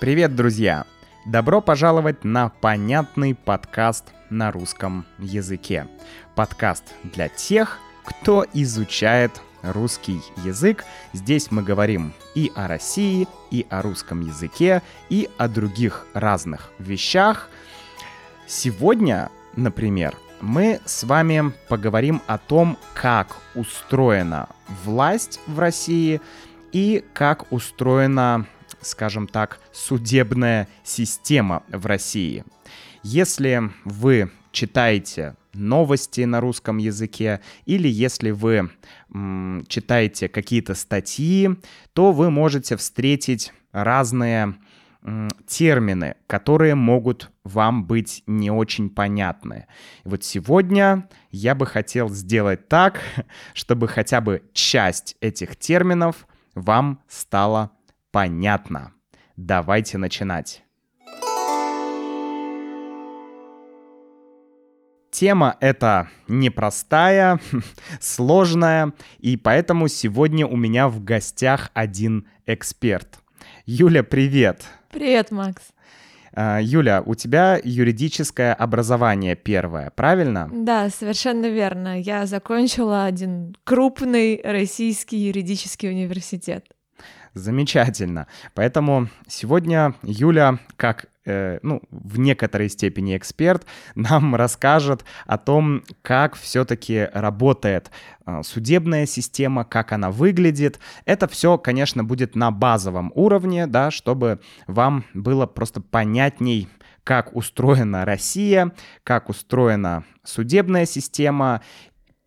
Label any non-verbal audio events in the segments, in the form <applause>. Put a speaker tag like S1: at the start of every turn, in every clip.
S1: Привет, друзья! Добро пожаловать на понятный подкаст на русском языке. Подкаст для тех, кто изучает русский язык. Здесь мы говорим и о России, и о русском языке, и о других разных вещах. Сегодня, например, мы с вами поговорим о том, как устроена власть в России и как устроена, скажем так, судебная система в России. Если вы читаете новости на русском языке, или если вы м, читаете какие-то статьи, то вы можете встретить разные м, термины, которые могут вам быть не очень понятны. И вот сегодня я бы хотел сделать так, <laughs> чтобы хотя бы часть этих терминов вам стала понятна. Давайте начинать. Тема эта непростая, <laughs> сложная, и поэтому сегодня у меня в гостях один эксперт. Юля, привет!
S2: Привет, Макс.
S1: А, Юля, у тебя юридическое образование первое, правильно?
S2: Да, совершенно верно. Я закончила один крупный российский юридический университет.
S1: Замечательно. Поэтому сегодня Юля, как э, ну, в некоторой степени эксперт, <laughs> нам расскажет о том, как все-таки работает э, судебная система, как она выглядит. Это все, конечно, будет на базовом уровне, да, чтобы вам было просто понятней, как устроена Россия, как устроена судебная система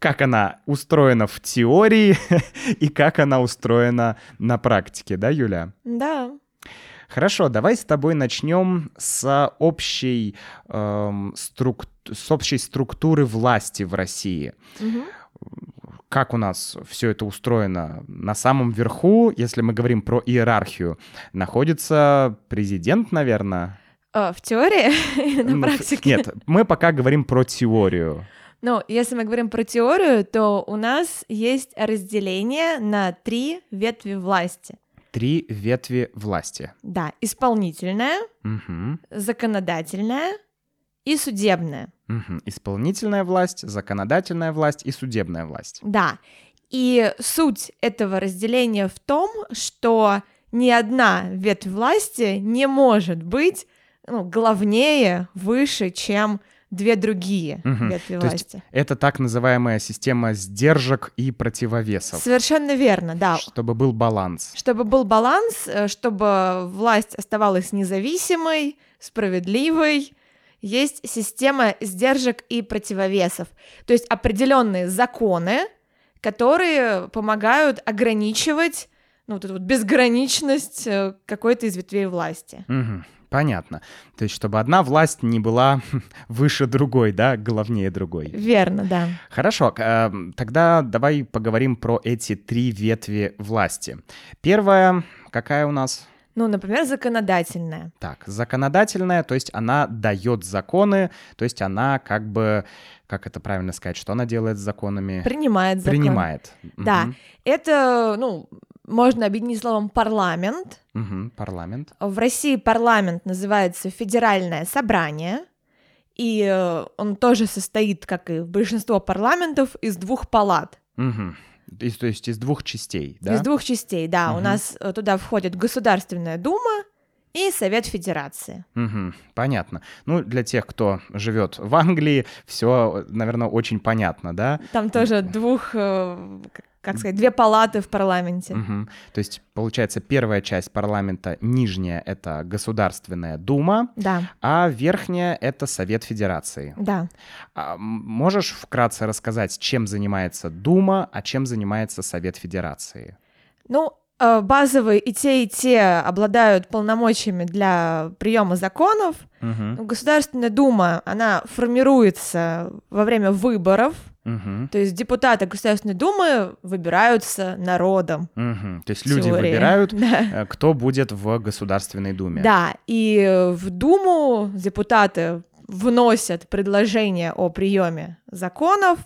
S1: как она устроена в теории <laughs> и как она устроена на практике, да, Юля?
S2: Да.
S1: Хорошо, давай с тобой начнем с общей, эм, струк... с общей структуры власти в России.
S2: Мгм.
S1: Как у нас все это устроено? На самом верху, если мы говорим про иерархию, находится президент, наверное.
S2: А, в теории или на
S1: Ну,
S2: практике?
S1: Нет, мы пока говорим про теорию.
S2: Ну, если мы говорим про теорию, то у нас есть разделение на три ветви власти.
S1: Три ветви власти.
S2: Да, исполнительная,
S1: Мгм.
S2: законодательная и судебная.
S1: Мгм. Исполнительная власть, законодательная власть и судебная власть.
S2: Да. И суть этого разделения в том, что ни одна ветвь власти не может быть ну, главнее, выше, чем две другие
S1: Мгм.
S2: ветви
S1: То есть
S2: власти.
S1: Это так называемая система сдержек и противовесов,
S2: Совершенно верно, да.
S1: чтобы был баланс.
S2: Чтобы был баланс, э, чтобы власть оставалась независимой, справедливой, есть система сдержек и противовесов. То есть определенные законы, которые помогают ограничивать ну, вот эту вот безграничность э, какой-то из ветвей власти.
S1: Мгм. Понятно. То есть, чтобы одна власть не была <laughs> выше другой, да, главнее другой.
S2: Верно, да.
S1: Хорошо, эм, тогда давай поговорим про эти три ветви власти. Первая, какая у нас?
S2: Ну, например, законодательная.
S1: Так, законодательная, то есть она дает законы, то есть она как бы, как это правильно сказать, что она делает с законами?
S2: Принимает закон.
S1: Принимает.
S2: Да.
S1: Мгм.
S2: Это, ну, можно объединить словом парламент.
S1: Мгм. Парламент.
S2: В России парламент называется Федеральное собрание, и э, он тоже состоит, как и большинство парламентов, из двух палат.
S1: Мгм. Из- то есть из двух частей, да?
S2: Из двух частей, да. У
S1: Мгм.
S2: нас э, туда входит Государственная Дума и Совет Федерации.
S1: Мгм. Понятно. Ну, для тех, кто живет в Англии, все, наверное, очень понятно, да?
S2: Там тоже двух, э, как сказать, две палаты в парламенте.
S1: Мгм. То есть, получается, первая часть парламента, нижняя — это Государственная Дума,
S2: Да,
S1: а верхняя — это Совет Федерации.
S2: да.
S1: А, можешь вкратце рассказать, чем занимается Дума, а чем занимается Совет Федерации?
S2: Ну, э, базовые и те, и те обладают полномочиями для приема законов. Ну, Государственная Дума, она формируется во время выборов,
S1: Мгм.
S2: то есть депутаты Государственной Думы выбираются народом.
S1: Мгм. То есть люди
S2: теории.
S1: выбирают, <laughs>
S2: Да.
S1: э, кто будет в Государственной Думе.
S2: Да, и в Думу депутаты вносят предложения о приеме законов,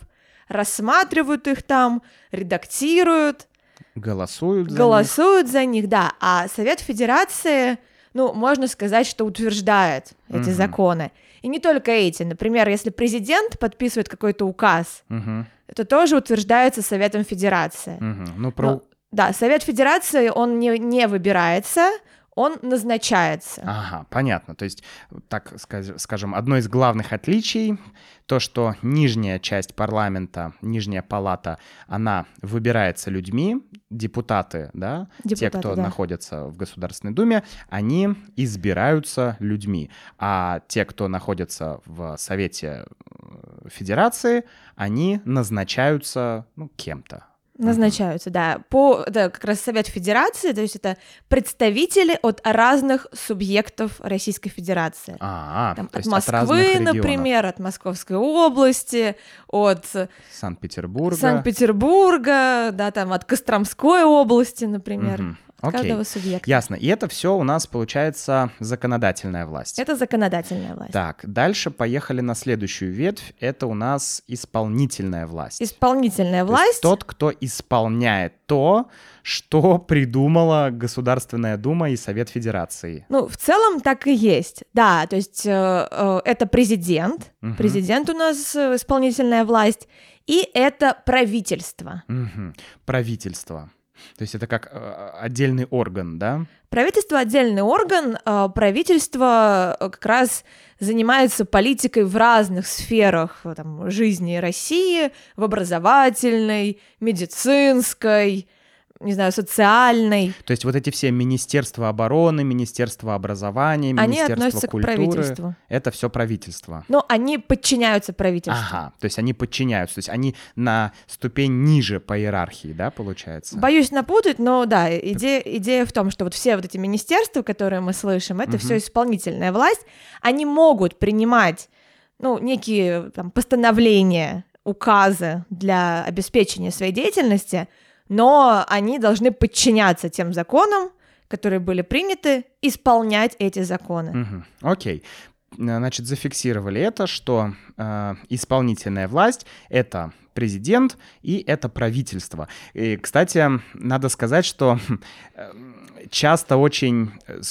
S2: рассматривают их там, редактируют,
S1: Голосуют за них.
S2: голосуют за них, да. А Совет Федерации ну, можно сказать, что утверждает эти
S1: Мгм.
S2: законы. И не только эти. Например, если президент подписывает какой-то указ,
S1: Мгм,
S2: это тоже утверждается Советом Федерации.
S1: мгм. Ну, про...
S2: Ну, Да, Совет Федерации, он не, не выбирается, он назначается.
S1: Ага, понятно. То есть, так скажем, одно из главных отличий то, что нижняя часть парламента, нижняя палата, она выбирается людьми, депутаты, да, те,
S2: Депутаты,
S1: кто
S2: да.
S1: находятся в Государственной Думе, они избираются людьми, а те, кто находится в Совете э, Федерации, они назначаются ну, кем-то.
S2: Назначаются, да. По, да, как раз Совет Федерации, то есть это представители от разных субъектов Российской Федерации.
S1: А,
S2: Там,
S1: то
S2: от
S1: от
S2: Москвы,
S1: регионов.
S2: например, от Московской области, от
S1: Санкт-Петербурга.
S2: Санкт-Петербурга, да, там от Костромской области, например.
S1: Мгм. Окей.
S2: каждого субъекта.
S1: Ясно. И это все у нас получается законодательная власть.
S2: Это законодательная власть.
S1: Так, дальше поехали на следующую ветвь. Это у нас исполнительная власть.
S2: Исполнительная
S1: То
S2: власть.
S1: тот, кто исполняет то, что придумала Государственная Дума и Совет Федерации.
S2: Ну, в целом так и есть. Да, то есть э, э, это президент.
S1: Мгм.
S2: Президент у нас э, исполнительная власть. И это правительство.
S1: Мгм. Правительство. То есть это как э, отдельный орган, да?
S2: Правительство отдельный орган, а правительство э, как раз занимается политикой в разных сферах э, там, жизни России, в образовательной, медицинской, не знаю, социальной.
S1: То есть вот эти все Министерства обороны, Министерство образования,
S2: Они
S1: Министерство
S2: относятся к
S1: культуры,
S2: правительству.
S1: это все правительство.
S2: Но они подчиняются правительству.
S1: Ага, то есть они подчиняются, то есть они на ступень ниже по иерархии, да, получается?
S2: Боюсь напутать, но да, идея, идея в том, что вот все вот эти министерства, которые мы слышим, это
S1: Мгм.
S2: все исполнительная власть, они могут принимать, ну, некие там, постановления, указы для обеспечения своей деятельности, но они должны подчиняться тем законам, которые были приняты, исполнять эти законы.
S1: Мгм, Окей. Значит, зафиксировали это, что э, исполнительная власть — это президент и это правительство. И, кстати, надо сказать, что э, часто очень э,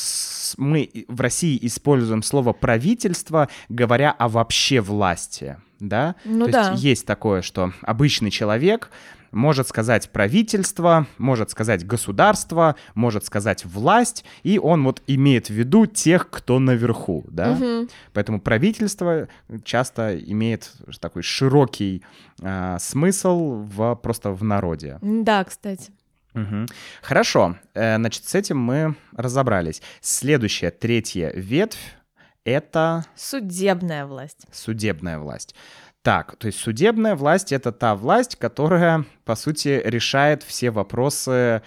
S1: мы в России используем слово правительство, говоря о вообще власти, да?
S2: Ну
S1: То
S2: да.
S1: есть есть такое, что обычный человек может сказать правительство, может сказать государство, может сказать власть, и он вот имеет в виду тех, кто наверху, да?
S2: Мгм.
S1: Поэтому правительство часто имеет такой широкий а, смысл в, просто в народе.
S2: Да, кстати.
S1: Мгм. Хорошо, э, значит, с этим мы разобрались. Следующая, третья ветвь — это
S2: Судебная власть.
S1: судебная власть. Так, то есть судебная власть — это та власть, которая, по сути, решает все вопросы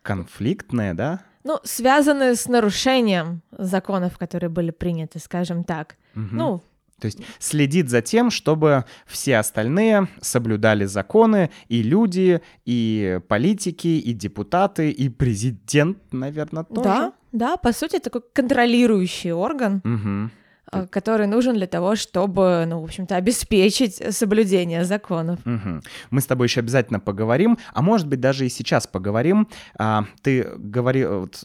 S1: конфликтные, да?
S2: Ну, связанные с нарушением законов, которые были приняты, скажем так.
S1: Мгм.
S2: Ну,
S1: То есть следит за тем, чтобы все остальные соблюдали законы, и люди, и политики, и депутаты, и президент, наверное, тоже.
S2: да, да, по сути, такой контролирующий орган,
S1: Мгм.
S2: Который нужен для того, чтобы, ну, в общем-то, обеспечить соблюдение законов.
S1: Мгм. Мы с тобой еще обязательно поговорим, а может быть даже и сейчас поговорим. А, ты говори, вот,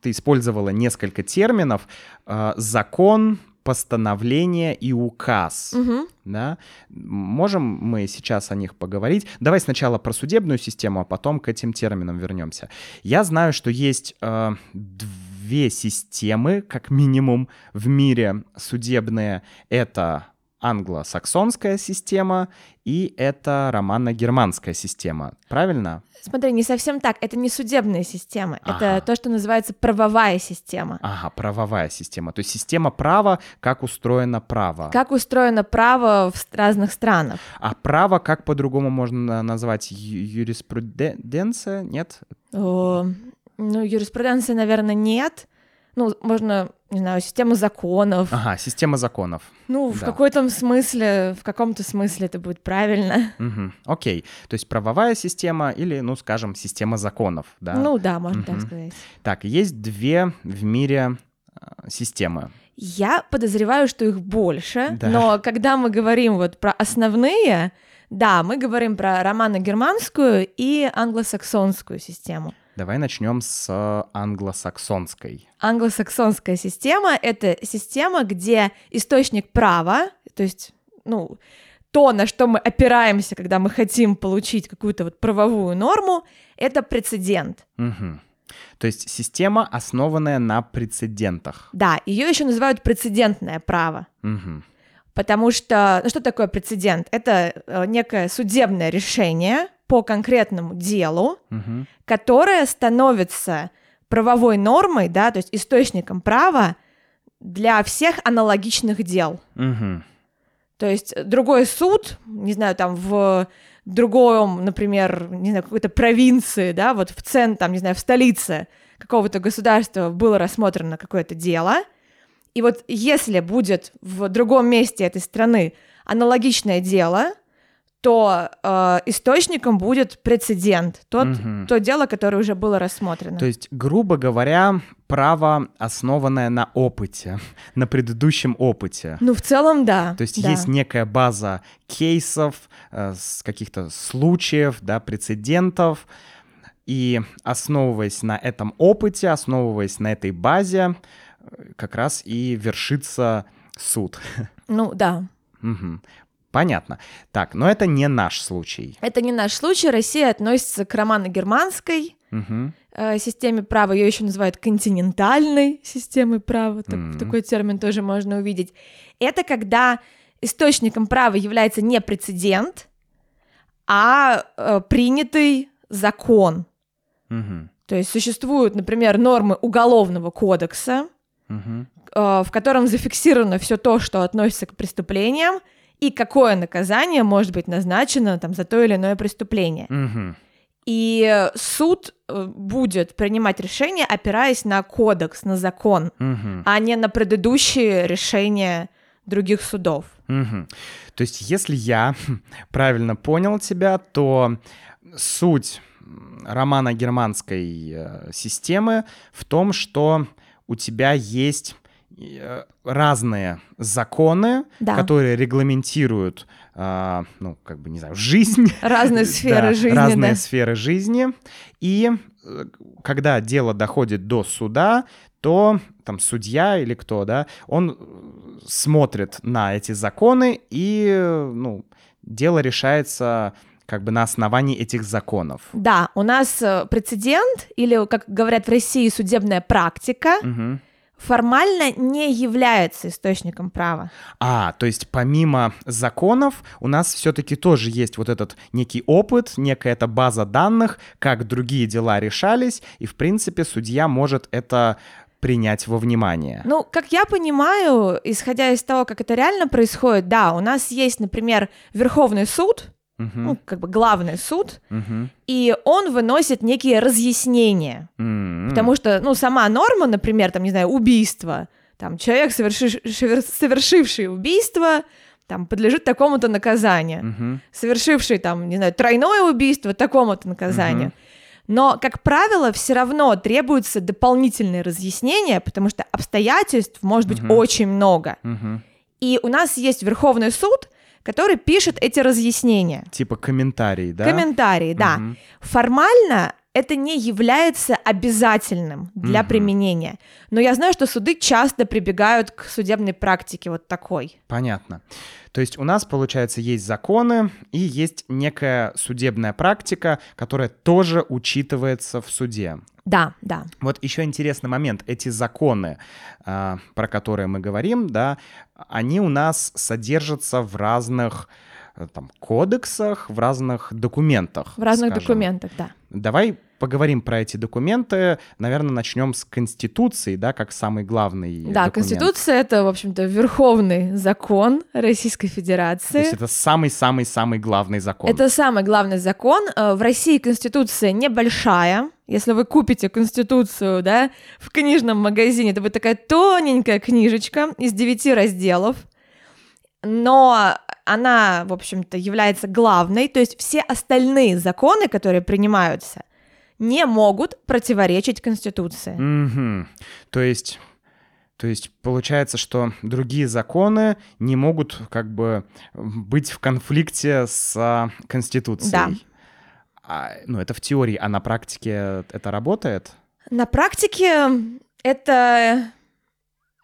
S1: ты использовала несколько терминов: а, закон, постановление и указ.
S2: Мгм.
S1: Да? Можем мы сейчас о них поговорить? Давай сначала про судебную систему, а потом к этим терминам вернемся. Я знаю, что есть э, две системы, как минимум, в мире судебные. Это англосаксонская система и это романо-германская система. Правильно?
S2: Смотри, не совсем так. Это не судебная система.
S1: Ага.
S2: Это то, что называется правовая система.
S1: Ага, правовая система. То есть система права, как устроено право.
S2: Как устроено право в разных странах?
S1: А право как по-другому можно назвать? Юриспруденция? Нет?
S2: О, ну, юриспруденции, наверное, нет. Ну, можно, не знаю, система законов.
S1: Ага, система законов.
S2: Ну, в
S1: да.
S2: какой-то смысле, в каком-то смысле это будет правильно.
S1: Мгм, Окей. То есть правовая система или, ну, скажем, система законов, да?
S2: Ну да, можно так
S1: Мгм.
S2: сказать.
S1: Так, есть две в мире э, системы.
S2: Я подозреваю, что их больше,
S1: Да.
S2: но когда мы говорим вот про основные, да, мы говорим про романо-германскую и англосаксонскую систему.
S1: Давай начнем с англосаксонской.
S2: Англосаксонская система — это система, где источник права, то есть, ну, то, на что мы опираемся, когда мы хотим получить какую-то вот правовую норму, это прецедент.
S1: Угу. То есть система, основанная на прецедентах.
S2: Да, ее еще называют прецедентное право.
S1: Угу.
S2: Потому что, ну что такое прецедент? Это э, некое судебное решение по конкретному делу,
S1: Угу.
S2: которое становится правовой нормой, да, то есть источником права для всех аналогичных дел.
S1: Угу.
S2: То есть другой суд, не знаю, там в другом, например, не знаю, какой-то провинции, да, вот в центре, там, не знаю, в столице какого-то государства было рассмотрено какое-то дело, и вот если будет в другом месте этой страны аналогичное дело, то э, источником будет прецедент, тот,
S1: Мгм.
S2: то дело, которое уже было рассмотрено.
S1: То есть, грубо говоря, право, основанное на опыте, <laughs> на предыдущем опыте.
S2: Ну, в целом, да.
S1: То есть
S2: да.
S1: есть некая база кейсов, э, с каких-то случаев, да, прецедентов, и основываясь на этом опыте, основываясь на этой базе, э, как раз и вершится суд. <laughs>
S2: Ну, да.
S1: Мгм. Понятно. Так, но это не наш случай.
S2: Это не наш случай. Россия относится к романо-германской
S1: Мгм.
S2: э, системе права. Ее еще называют континентальной системой права. Так-
S1: Мгм.
S2: Такой термин тоже можно увидеть. Это когда источником права является не прецедент, а э, принятый закон.
S1: Мгм.
S2: То есть существуют, например, нормы уголовного кодекса,
S1: Мгм.
S2: э, в котором зафиксировано все то, что относится к преступлениям, и какое наказание может быть назначено там, за то или иное преступление.
S1: Мгм.
S2: И суд э, будет принимать решение, опираясь на кодекс, на закон,
S1: Мгм.
S2: а не на предыдущие решения других судов.
S1: Мгм. То есть, если я <laughs> правильно понял тебя, то суть м, романо-германской э, системы в том, что у тебя есть э, разные законы,
S2: Да.
S1: которые регламентируют, а, ну, как бы, не знаю, жизнь. <laughs>
S2: Разные сферы
S1: Да,
S2: жизни,
S1: Разные
S2: да.
S1: сферы жизни. И э, когда дело доходит до суда, то там судья или кто, да, он э, смотрит на эти законы и, э, ну, дело решается как бы на основании этих законов.
S2: Да, у нас э, прецедент, или, как говорят в России, судебная практика,
S1: Мгм.
S2: Формально не является источником права.
S1: А, то есть помимо законов у нас все-таки тоже есть вот этот некий опыт, некая эта база данных, как другие дела решались, и в принципе судья может это принять во внимание.
S2: Ну, как я понимаю, исходя из того, как это реально происходит, да, у нас есть, например, Верховный суд,
S1: Мгм,
S2: ну, как бы главный суд,
S1: мгм,
S2: и он выносит некие разъяснения.
S1: м,
S2: Потому что, ну, сама норма, например, там, не знаю, убийство, там, человек, соверши- шевер- совершивший убийство, там, подлежит такому-то наказанию.
S1: мгм,
S2: Совершивший, там, не знаю, тройное убийство, такому-то наказанию.
S1: Мгм.
S2: Но, как правило, все равно требуются дополнительные разъяснения, потому что обстоятельств может быть
S1: Мгм.
S2: очень много.
S1: мгм.
S2: И у нас есть Верховный суд, который пишет эти разъяснения.
S1: Типа комментарий, да?
S2: Комментарии, да.
S1: Мгм.
S2: Формально это не является обязательным для
S1: Мгм.
S2: применения. Но я знаю, что суды часто прибегают к судебной практике вот такой.
S1: Понятно. То есть у нас, получается, есть законы и есть некая судебная практика, которая тоже учитывается в суде.
S2: Да, да.
S1: Вот еще интересный момент. Эти законы, а, про которые мы говорим, да, они у нас содержатся в разных там, кодексах, в разных документах.
S2: В разных
S1: скажем.
S2: документах, да.
S1: Давай поговорим про эти документы. Наверное, начнем с Конституции, да, как самый главный
S2: Да,
S1: документ.
S2: Конституция это, в общем-то, верховный закон Российской
S1: То
S2: Федерации.
S1: есть это самый-самый-самый главный закон.
S2: Это самый главный закон. Э, В России Конституция небольшая. Если вы купите Конституцию, да, в книжном магазине, это будет такая тоненькая книжечка из девяти разделов. Но она, в общем-то, является главной. То есть все остальные законы, которые принимаются, не могут противоречить Конституции.
S1: Мгм. То есть, то есть получается, что другие законы не могут как бы быть в конфликте с а, Конституцией.
S2: Да.
S1: А, ну, это в теории, а на практике это работает?
S2: На практике это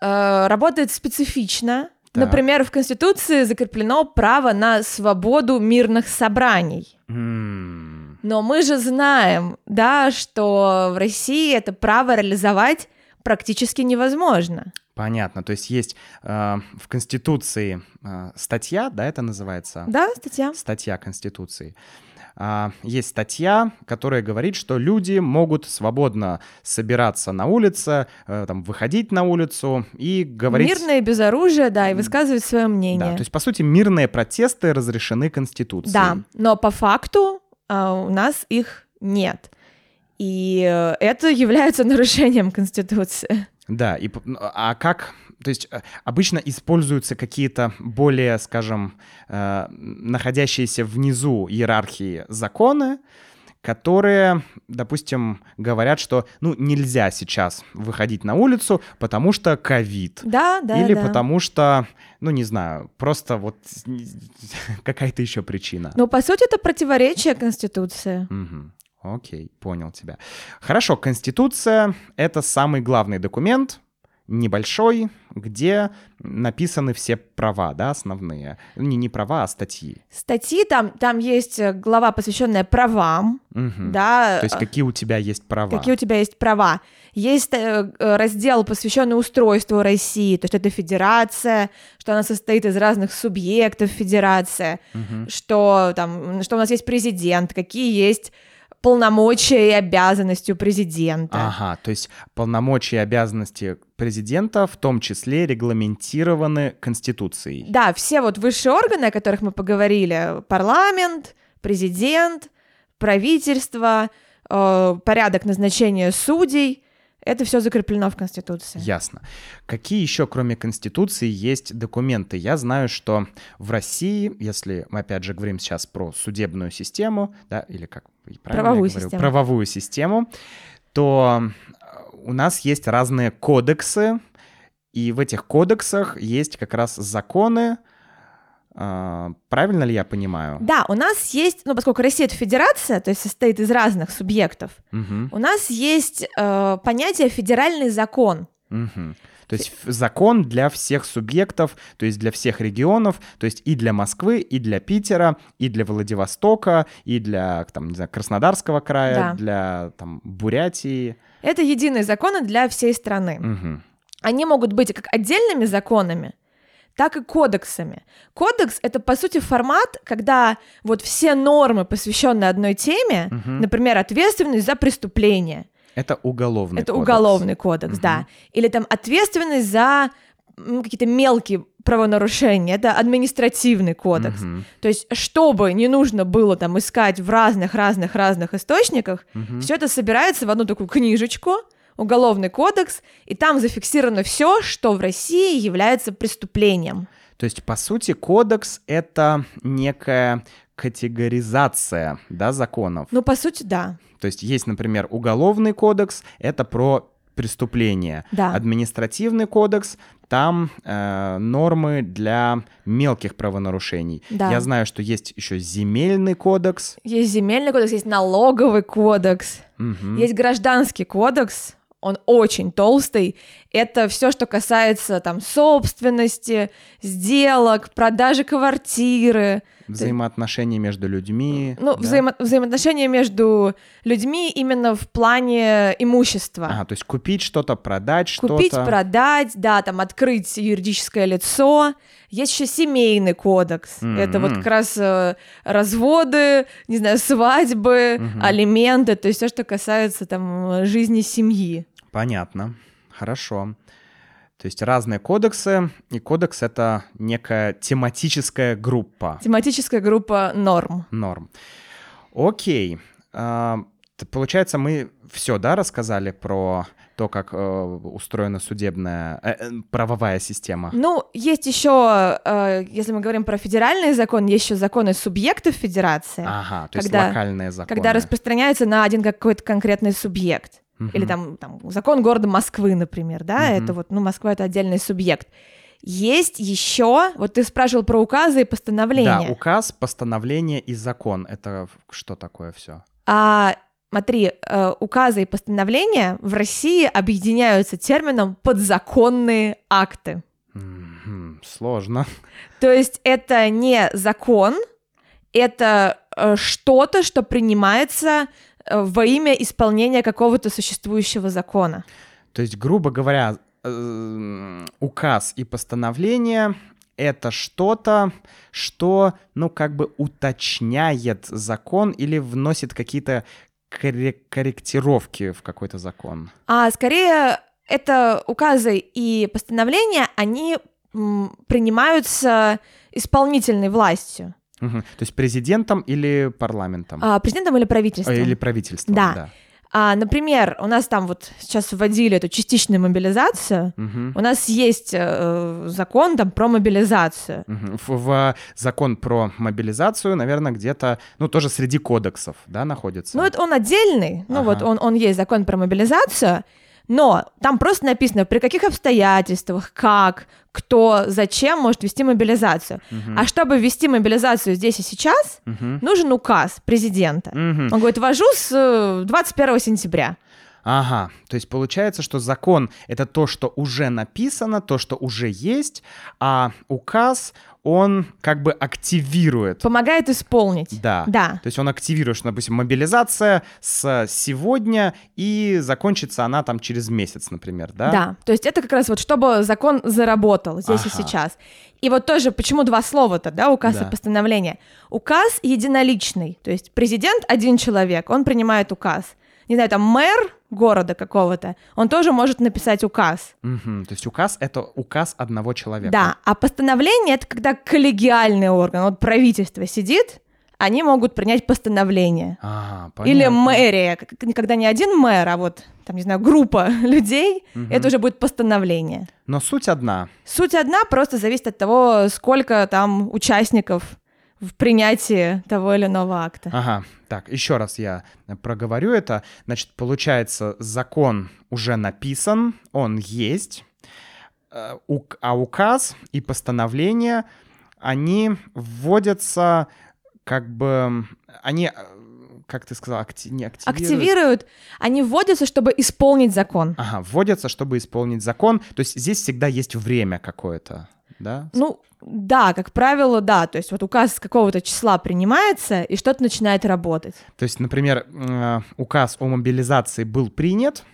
S2: э, работает специфично.
S1: Так.
S2: Например, в Конституции закреплено право на свободу мирных собраний. Но мы же знаем, да, что в России это право реализовать практически невозможно.
S1: Понятно. То есть есть э, в Конституции э, статья, да, это называется?
S2: Да, статья?
S1: Статья Конституции. Есть статья, которая говорит, что люди могут свободно собираться на улице, э, там, выходить на улицу и говорить...
S2: Мирное без оружия, да, и высказывать свое мнение.
S1: Да, то есть, по сути, мирные протесты разрешены Конституцией.
S2: Да, но по факту а, у нас их нет. И э, это является нарушением Конституции.
S1: Да, и, а как... То есть э, обычно используются какие-то более, скажем, э, находящиеся внизу иерархии законы, которые, допустим, говорят, что ну нельзя сейчас выходить на улицу, потому что ковид.
S2: Да, да,
S1: Или
S2: да.
S1: потому что, ну не знаю, просто вот <laughs> какая-то еще причина.
S2: Но по сути это противоречие Конституции.
S1: Окей, понял тебя. Хорошо, Конституция — это самый главный документ, небольшой, где написаны все права, да, основные. Не, не права, а статьи.
S2: Статьи там, там есть э, глава, посвященная правам,
S1: Мгм.
S2: да.
S1: То есть какие у тебя есть права?
S2: Какие у тебя есть права? Есть э, э, раздел, посвященный устройству России, то есть это федерация, что она состоит из разных субъектов федерация,
S1: Мгм.
S2: что там, что у нас есть президент, какие есть полномочия и обязанности у президента.
S1: Ага, то есть полномочия и обязанности президента в том числе регламентированы Конституцией.
S2: Да, все вот высшие органы, о которых мы поговорили, парламент, президент, правительство, э, порядок назначения судей, это все закреплено в Конституции.
S1: Ясно. Какие еще, кроме Конституции, есть документы? Я знаю, что в России, если мы опять же говорим сейчас про судебную систему, да, или как правильно я
S2: Правовую
S1: говорю?
S2: систему.
S1: правовую систему, то у нас есть разные кодексы, и в этих кодексах есть как раз законы. а, Правильно ли я понимаю?
S2: Да, у нас есть, ну, поскольку Россия это федерация, то есть состоит из разных субъектов,
S1: Мгм,
S2: у нас есть э, понятие федеральный закон.
S1: мгм. То есть закон для всех субъектов, то есть для всех регионов, то есть и для Москвы, и для Питера, и для Владивостока, и для, там, не знаю, Краснодарского края,
S2: Да.
S1: для, там, Бурятии.
S2: Это единые законы для всей страны.
S1: Мгм.
S2: Они могут быть как отдельными законами, так и кодексами. Кодекс — это, по сути, формат, когда вот все нормы, посвященные одной теме,
S1: Мгм.
S2: например, ответственность за преступление,
S1: Это уголовный
S2: это
S1: кодекс.
S2: уголовный кодекс, да, или там ответственность за какие-то мелкие правонарушения, это административный кодекс.
S1: Мгм.
S2: То есть, чтобы не нужно было там искать в разных-разных-разных источниках,
S1: Мгм.
S2: все это собирается в одну такую книжечку, уголовный кодекс, и там зафиксировано все, что в России является преступлением.
S1: То есть, по сути, кодекс — это некая категоризация, да, законов.
S2: Ну, по сути, да.
S1: То есть есть, например, уголовный кодекс, это про преступления.
S2: Да.
S1: Административный кодекс, там э, нормы для мелких правонарушений.
S2: Да.
S1: Я знаю, что есть еще земельный кодекс.
S2: Есть земельный кодекс, есть налоговый кодекс,
S1: Мгм.
S2: есть гражданский кодекс, он очень толстый. Это все, что касается там собственности, сделок, продажи квартиры,
S1: Взаимоотношения между людьми.
S2: ну,
S1: да?
S2: взаимо- взаимоотношения между людьми именно в плане имущества.
S1: Ага, то есть купить что-то, продать
S2: Купить,
S1: что-то.
S2: продать, да, там открыть юридическое лицо. Есть еще семейный кодекс. Это вот как раз э, разводы, не знаю, свадьбы,
S1: Мгм.
S2: алименты, то есть все, что касается там жизни семьи.
S1: Понятно. Хорошо. То есть разные кодексы, и кодекс — это некая тематическая группа.
S2: Тематическая группа норм.
S1: Норм. Окей. А, получается, мы все, да, рассказали про то, как э, устроена судебная, э, э, правовая система.
S2: Ну, есть еще, э, если мы говорим про федеральный закон, есть еще законы субъектов федерации,
S1: Ага, то есть
S2: когда-
S1: локальные законы.
S2: когда распространяется на один какой-то конкретный субъект.
S1: Мгм.
S2: Или там, там закон города Москвы, например, да,
S1: Мгм.
S2: это вот, ну, Москва это отдельный субъект. Есть еще, вот ты спрашивал про указы и постановления.
S1: Да, указ, постановление и закон. Это что такое все?
S2: А смотри, э, указы и постановления в России объединяются термином подзаконные акты.
S1: Мгм, Сложно.
S2: То есть это не закон, это э, что-то, что принимается во имя исполнения какого-то существующего закона.
S1: То есть, грубо говоря, э, указ и постановление это что-то, что, ну, как бы уточняет закон или вносит какие-то корре- корректировки в какой-то закон.
S2: А скорее это указы и постановления, они принимаются исполнительной властью,
S1: Мгм. То есть президентом или парламентом?
S2: а, президентом или правительством.
S1: Или правительством,
S2: Да.
S1: да.
S2: А, например, у нас там вот сейчас вводили эту частичную мобилизацию.
S1: Мгм.
S2: У нас есть э, закон там про мобилизацию.
S1: Мгм. В, в закон про мобилизацию, наверное, где-то, ну, тоже среди кодексов, да, находится?
S2: Ну, это он отдельный, ну вот
S1: Ага.
S2: он, он есть закон про мобилизацию, но там просто написано, при каких обстоятельствах, как, кто, зачем может вести мобилизацию.
S1: Мгм.
S2: А чтобы ввести мобилизацию здесь и сейчас,
S1: Мгм.
S2: нужен указ президента.
S1: Мгм.
S2: Он говорит, ввожу с э, 21 сентября.
S1: Ага, то есть получается, что закон — это то, что уже написано, то, что уже есть, а указ, он как бы активирует.
S2: Помогает исполнить.
S1: Да.
S2: Да.
S1: То есть он активирует, что, допустим, мобилизация с сегодня, и закончится она там через месяц, например, да?
S2: Да, то есть это как раз вот чтобы закон заработал здесь и
S1: Ага.
S2: сейчас. И вот тоже, почему два слова-то, да, указ
S1: Да.
S2: и постановление. Указ единоличный, то есть президент один человек, он принимает указ. Не знаю, там мэр города какого-то, он тоже может написать указ.
S1: Мгм. То есть указ — это указ одного человека.
S2: Да, а постановление это когда коллегиальный орган, вот правительство сидит, они могут принять постановление.
S1: Ага,
S2: Или
S1: понятно.
S2: мэрия, к- когда не один мэр, а вот, там, не знаю, группа <laughs> людей,
S1: Мгм.
S2: это уже будет постановление.
S1: Но суть одна.
S2: Суть одна, просто зависит от того, сколько там участников в принятии того или иного акта.
S1: Ага, так, еще раз я проговорю это. Значит, получается, закон уже написан, он есть, э, а указ и постановление, они вводятся как бы... Они, э, как ты сказал, акти- не активируют?
S2: Активируют, они вводятся, чтобы исполнить закон.
S1: Ага, вводятся, чтобы исполнить закон. То есть здесь всегда есть время какое-то, да?
S2: Ну, да, как правило, да. То есть вот указ с какого-то числа принимается, и что-то начинает работать.
S1: То есть, например, э, указ о мобилизации был принят,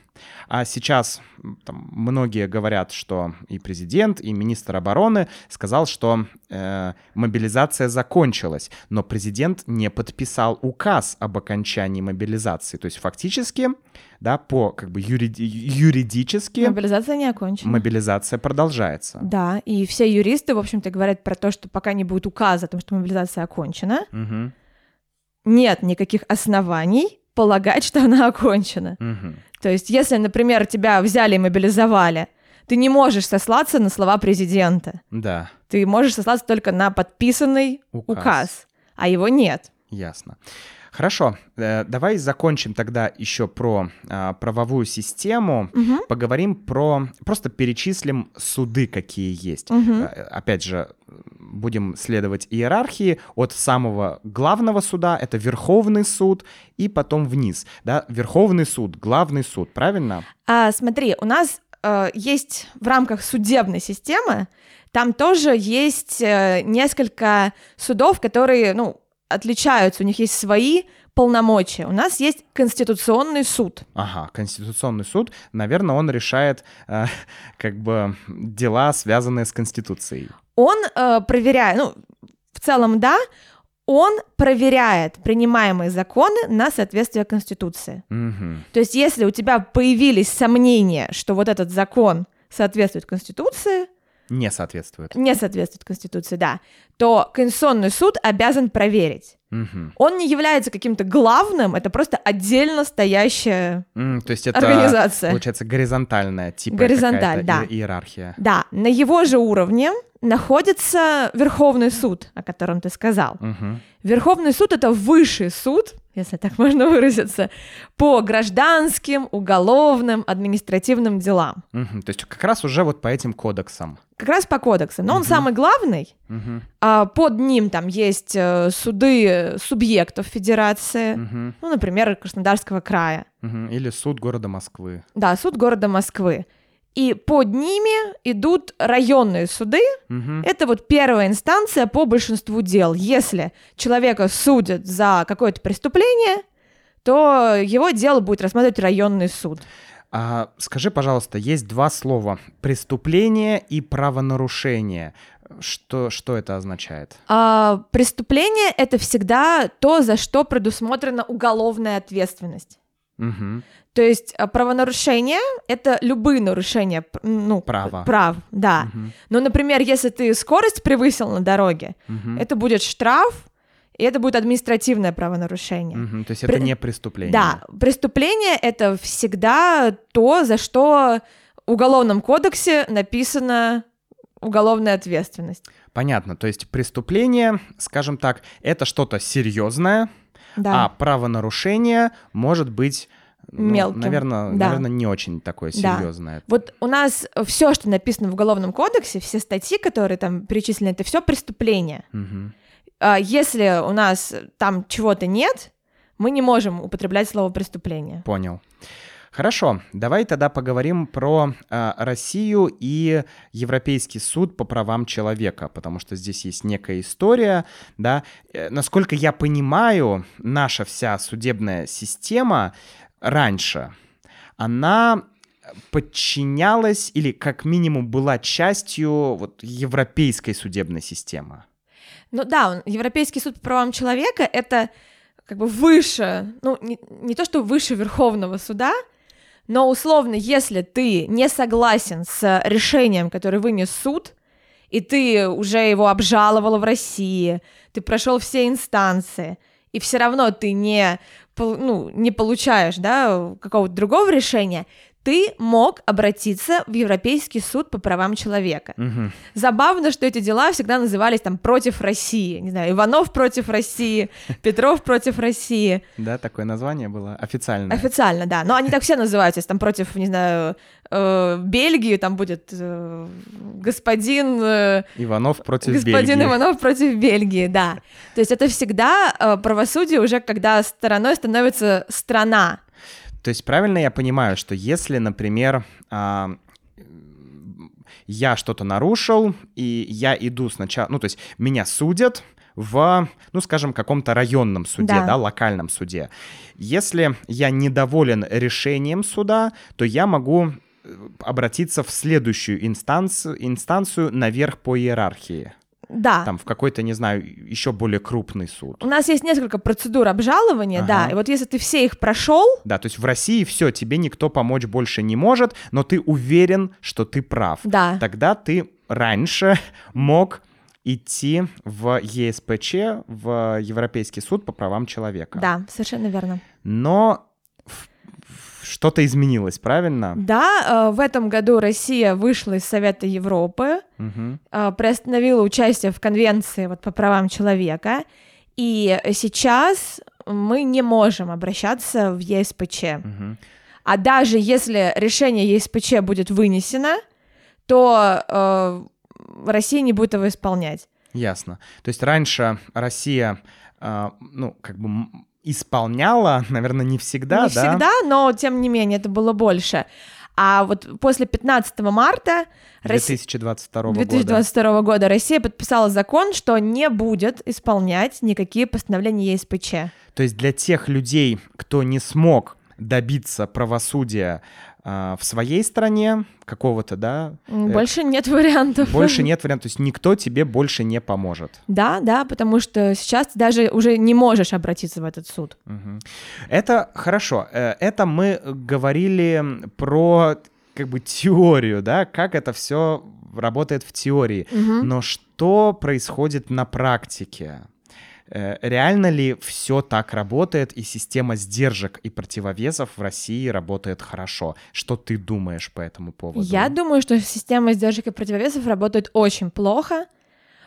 S1: а сейчас там, многие говорят, что и президент, и министр обороны сказал, что э, мобилизация закончилась, но президент не подписал указ об окончании мобилизации. То есть фактически, да, по как бы юриди- юридически
S2: Мобилизация не окончена.
S1: мобилизация продолжается.
S2: Да, и все юристы, в общем-то, говорят про то, что пока не будет указа о том, что мобилизация окончена,
S1: Мгм,
S2: нет никаких оснований полагать, что она окончена.
S1: мгм.
S2: То есть, если, например, тебя взяли и мобилизовали, ты не можешь сослаться на слова президента.
S1: Да,
S2: Ты можешь сослаться только на подписанный
S1: Указ.
S2: указ, а его нет.
S1: Ясно. Хорошо, э, давай закончим тогда еще про а, правовую систему.
S2: Мгм.
S1: Поговорим про... Просто перечислим суды, какие есть. Э, Опять же, будем следовать иерархии от самого главного суда, это Верховный суд, и потом вниз. Да? Верховный суд, главный суд, правильно?
S2: А, смотри, у нас э, есть в рамках судебной системы, там тоже есть э, несколько судов, которые, ну, отличаются, у них есть свои полномочия. У нас есть Конституционный суд.
S1: Ага, Конституционный суд, наверное, он решает э, <laughs> как бы дела, связанные с Конституцией.
S2: Он э, проверяет, ну, в целом, да, он проверяет принимаемые законы на соответствие Конституции.
S1: Мгм.
S2: То есть, если у тебя появились сомнения, что вот этот закон соответствует Конституции,
S1: Не соответствует.
S2: не соответствует Конституции, да, то Конституционный суд обязан проверить.
S1: Мгм.
S2: Он не является каким-то главным, это просто отдельно стоящая
S1: М, то есть это,
S2: организация.
S1: получается, горизонтальная типа
S2: Горизонталь, да.
S1: иер- иерархия.
S2: Да, на его же уровне находится Верховный суд, о котором ты сказал.
S1: Мгм.
S2: Верховный суд это высший суд, если так <laughs> можно выразиться, по гражданским, уголовным, административным делам.
S1: Мгм. То есть как раз уже вот по этим кодексам.
S2: Как раз по кодексам, но он
S1: Мгм.
S2: самый главный.
S1: Мгм.
S2: А под ним там есть э, суды субъектов федерации,
S1: Мгм.
S2: ну, например, Краснодарского края.
S1: Мгм. Или суд города Москвы.
S2: Да, суд города Москвы. И под ними идут районные суды.
S1: Мгм.
S2: Это вот первая инстанция по большинству дел. Если человека судят за какое-то преступление, то его дело будет рассматривать районный суд.
S1: А, скажи, пожалуйста, есть два слова: преступление и правонарушение. Что, что это означает?
S2: А преступление это всегда то, за что предусмотрена уголовная ответственность.
S1: Мгм.
S2: То есть а, правонарушение это любые нарушения ну,
S1: Права.
S2: прав, да.
S1: Мгм.
S2: Ну, например, если ты скорость превысил на дороге,
S1: Мгм.
S2: это будет штраф, и это будет административное правонарушение.
S1: Мгм. То есть
S2: При-
S1: это не преступление.
S2: Да, преступление это всегда то, за что в уголовном кодексе написана уголовная ответственность.
S1: Понятно. То есть преступление, скажем так, это что-то серьезное,
S2: Да.
S1: а правонарушение может быть, ну,
S2: Мелким.
S1: наверное,
S2: Да.
S1: наверное, не очень такое
S2: Да.
S1: серьезное.
S2: Вот у нас все, что написано в уголовном кодексе, все статьи, которые там перечислены, это все преступления.
S1: Мгм.
S2: А Если у нас там чего-то нет, мы не можем употреблять слово преступление.
S1: Понял. Хорошо, давай тогда поговорим про э, Россию и Европейский суд по правам человека, потому что здесь есть некая история, да. Э, насколько я понимаю, наша вся судебная система раньше, она подчинялась или как минимум была частью вот европейской судебной системы.
S2: Ну да, он- Европейский суд по правам человека — это как бы выше, ну не, не то, что выше Верховного суда, но условно, если ты не согласен с решением, которое вынес суд, и ты уже его обжаловал в России, ты прошел все инстанции, и все равно ты не, ну, не получаешь да, какого-то другого решения, ты мог обратиться в Европейский суд по правам человека.
S1: Мгм.
S2: Забавно, что эти дела всегда назывались там против России. Не знаю, Иванов против России, Петров против России.
S1: Да, такое название было официальное.
S2: Официально, да. Но они так все называются. Если там против, не знаю, э, Бельгии, там будет э, господин... э,
S1: Иванов против
S2: Господин
S1: Бельгии.
S2: Иванов против Бельгии, да. То есть это всегда правосудие уже, когда стороной становится страна.
S1: То есть правильно я понимаю, что если, например, а, я что-то нарушил, и я иду сначала, ну, то есть меня судят в, ну, скажем, каком-то районном суде,
S2: Да.
S1: да. локальном суде. Если я недоволен решением суда, то я могу э, обратиться в следующую инстанцию, инстанцию наверх по иерархии.
S2: Да.
S1: Там в какой-то, не знаю, еще более крупный суд.
S2: У нас есть несколько процедур обжалования, да,
S1: Ага.
S2: и вот если ты все их прошел,
S1: Да, то есть в России все, тебе никто помочь больше не может, но ты уверен, что ты прав.
S2: да,
S1: Тогда ты раньше <laughs> мог идти в ЕСПЧ, в Европейский суд по правам человека.
S2: да, совершенно верно.
S1: Но что-то изменилось, правильно?
S2: Да, э, в этом году Россия вышла из Совета Европы, э, приостановила участие в конвенции вот, по правам человека, и сейчас мы не можем обращаться в ЕСПЧ.
S1: Мгм.
S2: А даже если решение ЕСПЧ будет вынесено, то э, Россия не будет его исполнять.
S1: Ясно. То есть раньше Россия, а, ну, как бы исполняла, <laughs> наверное, не всегда,
S2: не
S1: да?
S2: всегда, но тем не менее это было больше. А вот после 15 марта Россия...
S1: 2022 года.
S2: 2022 года Россия подписала закон, что не будет исполнять никакие постановления ЕСПЧ.
S1: То есть для тех людей, кто не смог добиться правосудия в своей стране, какого-то, да, э,
S2: Больше нет вариантов.
S1: больше <laughs> нет вариантов, то есть никто тебе больше не поможет.
S2: Да, да, потому что сейчас ты даже уже не можешь обратиться в этот суд.
S1: Это хорошо. Э, Это мы говорили про как бы теорию, да, как это все работает в теории. Но что происходит на практике? Э, Реально ли все так работает, и система сдержек и противовесов в России работает хорошо? Что ты думаешь по этому поводу?
S2: Я думаю, что система сдержек и противовесов работает очень плохо,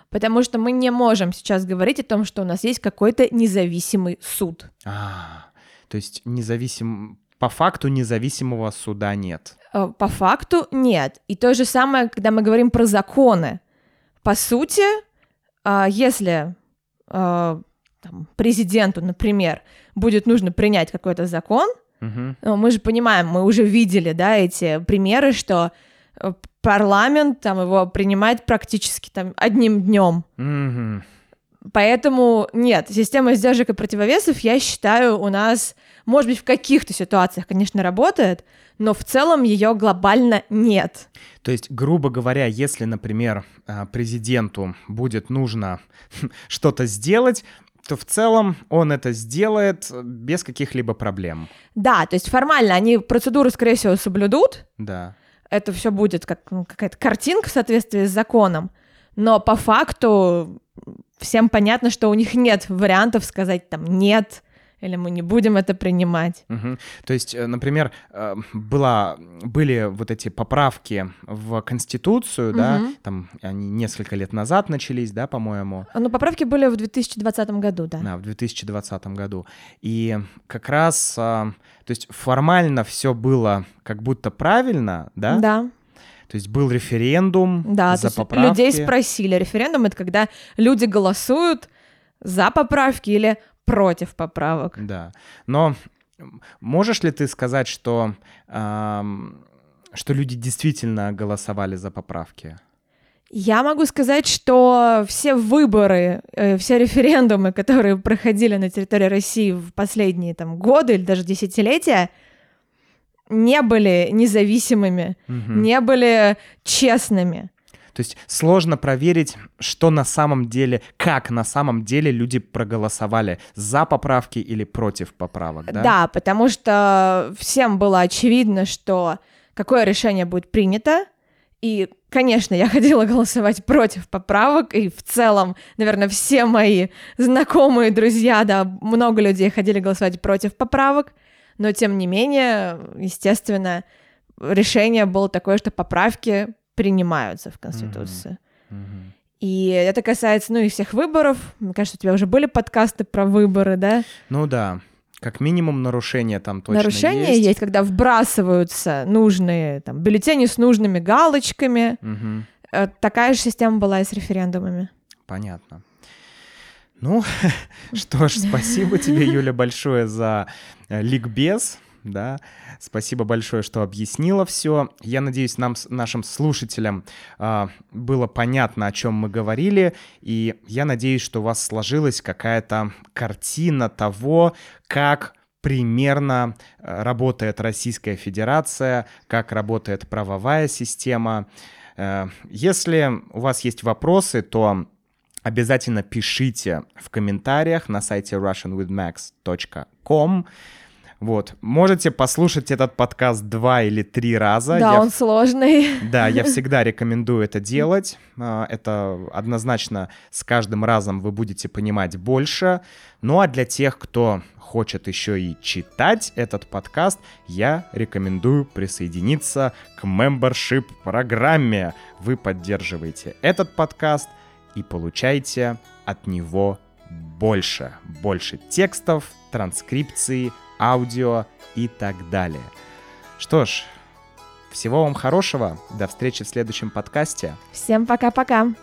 S2: потому что мы не можем сейчас говорить о том, что у нас есть какой-то независимый суд.
S1: А, то есть независим... по факту независимого суда нет.
S2: Э, По факту нет. И то же самое, когда мы говорим про законы. По сути, а, если там, президенту, например, будет нужно принять какой-то закон, ну, мы же понимаем, мы уже видели, да, эти примеры, что э, парламент там его принимает практически там одним днем.
S1: Мгм.
S2: Поэтому нет, система сдержек и противовесов, я считаю, у нас, может быть, в каких-то ситуациях, конечно, работает, но в целом ее глобально нет.
S1: То есть, грубо говоря, если, например, а, президенту будет нужно <laughs> что-то сделать, то в целом он это сделает без каких-либо проблем.
S2: Да, то есть формально они процедуру, скорее всего, соблюдут,
S1: Да.
S2: это все будет как ну, какая-то картинка в соответствии с законом, но по факту всем понятно, что у них нет вариантов сказать там нет, или мы не будем это принимать.
S1: Мгм. То есть, э, например, э, была, были вот эти поправки в Конституцию, да,
S2: Мгм.
S1: там они несколько лет назад начались, да, по-моему,
S2: Ну, поправки были в 2020 году, да.
S1: да, в 2020 году. И как раз, а, то есть формально все было как будто правильно, да?
S2: Да,
S1: То есть был референдум
S2: да, то
S1: за
S2: есть
S1: поправки.
S2: людей спросили. Референдум — это когда люди голосуют за поправки или против поправок.
S1: Да. Но можешь ли ты сказать, что, ам, что люди действительно голосовали за поправки?
S2: Я могу сказать, что все выборы, э, все референдумы, которые проходили на территории России в последние там, годы или даже десятилетия, не были независимыми,
S1: Мгм.
S2: не были честными.
S1: То есть сложно проверить, что на самом деле, как на самом деле люди проголосовали за поправки или против поправок, да?
S2: Да? потому что всем было очевидно, что какое решение будет принято. И, конечно, я <laughs> ходила голосовать против поправок, и в целом, наверное, все мои знакомые, друзья, да, много людей ходили голосовать против поправок, но, тем не менее, естественно, решение было такое, что поправки принимаются в Конституции.
S1: Мгм.
S2: И это касается, ну, и всех выборов. Мне кажется, у тебя уже были подкасты про выборы, да?
S1: Ну да, как минимум нарушения там точно
S2: Нарушения есть. когда вбрасываются нужные там, бюллетени с нужными галочками. Э, Такая же система была и с референдумами.
S1: Понятно. Ну, <laughs> что ж, спасибо тебе, <laughs> Юля, большое за э, ликбез, да. Спасибо большое, что объяснила все. Я надеюсь, нам, нашим слушателям а, было понятно, о чем мы говорили, и я надеюсь, что у вас сложилась какая-то картина того, как примерно э, работает Российская Федерация, как работает правовая система. Э, Если у вас есть вопросы, то обязательно пишите в комментариях на сайте russianwithmax.com. Вот. Можете послушать этот подкаст два или три раза.
S2: да,
S1: Я
S2: он сложный.
S1: да, я <laughs> всегда рекомендую это делать. А, Это однозначно с каждым разом вы будете понимать больше. Ну а для тех, кто хочет еще и читать этот подкаст, я рекомендую присоединиться к membership программе. Вы поддерживаете этот подкаст и получаете от него больше. Больше текстов, транскрипции, аудио и так далее. Что ж, всего вам хорошего. До встречи в следующем подкасте.
S2: Всем пока-пока.